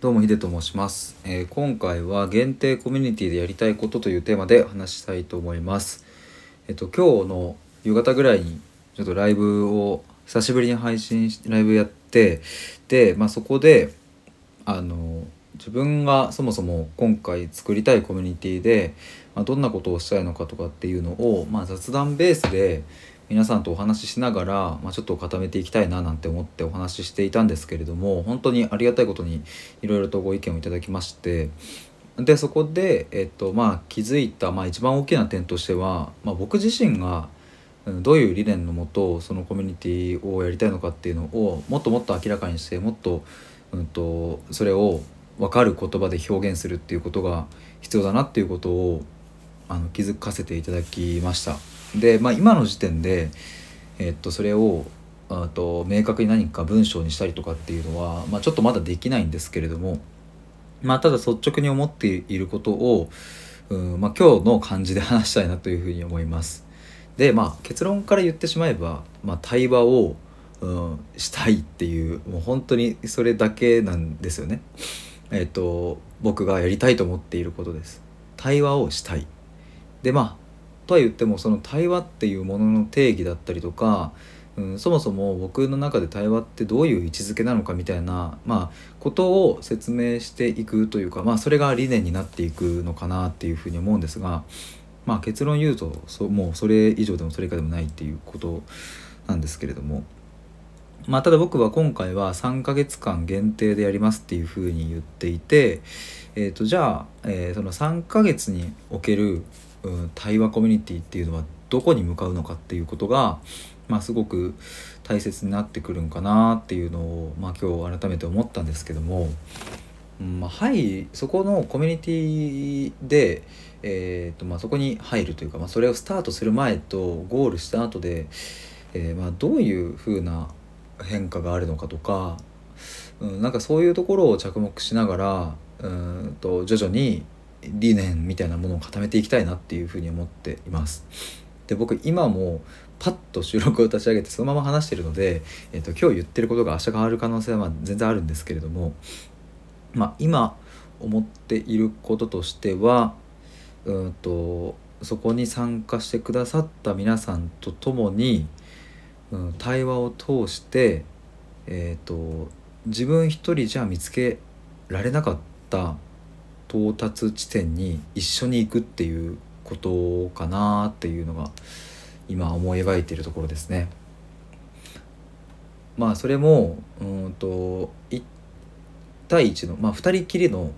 どうもヒデと申します、えー今回は限定コミュニティでやりたいことというテーマで話したいと思います。えっと今日の夕方ぐらいにちょっとライブを久しぶりに配信してライブやってでまあそこであの自分がそもそも今回作りたいコミュニティで、まあ、どんなことをしたいのかとかっていうのを、まあ、雑談ベースで皆さんとお話ししながら、まあ、ちょっと固めていきたいななんて思ってお話ししていたんですけれども本当にありがたいことにいろいろとご意見をいただきましてでそこで、えっとまあ、気づいた、まあ、一番大きな点としては、まあ、僕自身がどういう理念のもとそのコミュニティをやりたいのかっていうのをもっともっと明らかにしてもっと,、うん、とそれを分かる言葉で表現するっていうことが必要だなっていうことをあの気づかせていただきました。で、まあ、今の時点で、えっと、それをあと明確に何か文章にしたりとかっていうのは、まあ、ちょっとまだできないんですけれども、まあ、ただ率直に思っていることを、うんまあ、今日の感じで話したいなというふうに思います。でまあ結論から言ってしまえば、まあ、対話を、うん、したいっていうもう本当にそれだけなんですよね。えっ、と僕がやりたいと思っていることです。対話をしたい。でまあとは言ってもその対話っていうものの定義だったりとか、うん、そもそも僕の中で対話ってどういう位置づけなのかみたいな、まあ、ことを説明していくというか、まあ、それが理念になっていくのかなっていうふうに思うんですが、まあ、結論言うとそもうそれ以上でもそれ以下でもないっていうことなんですけれども。まあ、ただ僕は今回は3ヶ月間限定でやりますっていうふうに言っていて、えー、とじゃあ、えーその3ヶ月における、うん、対話コミュニティっていうのはどこに向かうのかっていうことが、まあ、すごく大切になってくるんかなっていうのを、まあ、今日改めて思ったんですけども、うんまあ、はいそこのコミュニティで、えーとまあ、そこに入るというか、まあ、それをスタートする前とゴールした後で、えーまあ、どういうふうな変化があるのかとか、うん、なんかそういうところを着目しながらうんと徐々に理念みたいなものを固めていきたいなっていうふうに思っています。で僕今もパッと収録を立ち上げてそのまま話してるので、えー、と今日言ってることが明日変わる可能性は全然あるんですけれども、まあ、今思っていることとしてはうんとそこに参加してくださった皆さんと共に、うん、対話を通して、えー、と自分一人じゃ見つけられなかった到達地点に一緒に行くっていうことかなっていうのが今思い描いているところですね。まあそれもうんと1対1の、まあ、2人きりの、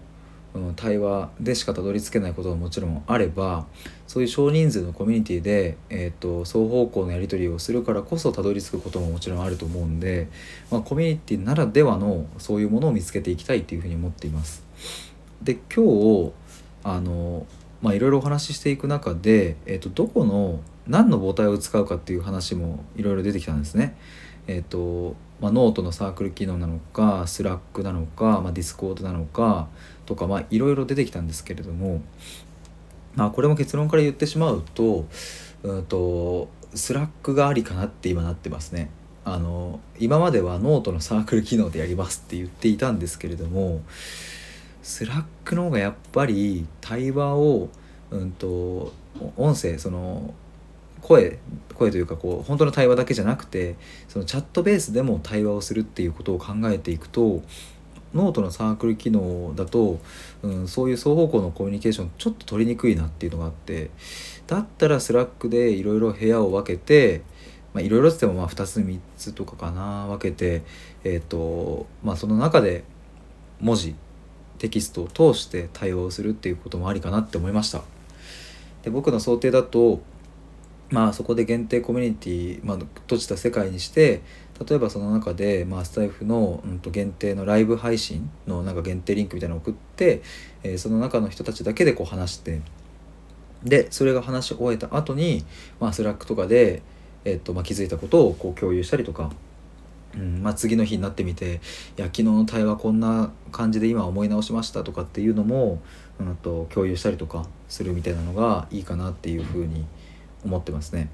対話でしかたどり着けないことはもちろんあればそういう少人数のコミュニティで、えー、と双方向のやり取りをするからこそたどり着くことももちろんあると思うんで、まあ、コミュニティならではのそういうものを見つけていきたいっていうふうに思っています。で今日あのまあいろいろお話ししていく中で、えー、とどこの何の母体を使うかっていう話もいろいろ出てきたんですね。えーとまあ、ノートのサークル機能なのか Slack なのか、まあ、 Discord なのかとかいろいろ出てきたんですけれども、まあ、これも結論から言ってしまうとうんと Slack がありかなって今なってますね。あの今まではノートのサークル機能でやりますって言っていたんですけれども Slack の方がやっぱり対話を、うん、と音声その声声というかこう本当の対話だけじゃなくてそのチャットベースでも対話をするっていうことを考えていくとノートのサークル機能だと、うん、そういう双方向のコミュニケーションちょっと取りにくいなっていうのがあってだったら Slack でいろいろ部屋を分けていろいろって言ってもまあ2つ3つとかかな分けてえっ、とまあその中で文字テキストを通して対応するっていうこともありかなって思いました。で僕の想定だとまあそこで限定コミュニティ、まあ、閉じた世界にして例えばその中で、まあ、スタイフの、うん、と限定のライブ配信のなんか限定リンクみたいなのを送って、えーその中の人たちだけでこう話してでそれが話し終えた後に、まあ、 Slack とかで、えーとまあ、気づいたことをこう共有したりとかうんまあ、次の日になってみて「いや昨日の対話こんな感じで今思い直しました」とかっていうのも、うん、と共有したりとかするみたいなのがいいかなっていうふうに思ってますね。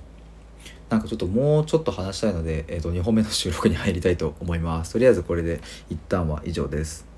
なんかちょっともうちょっと話したいので、えー、と2本目の収録に入りたいと思います。とりあえずこれで一旦は以上です。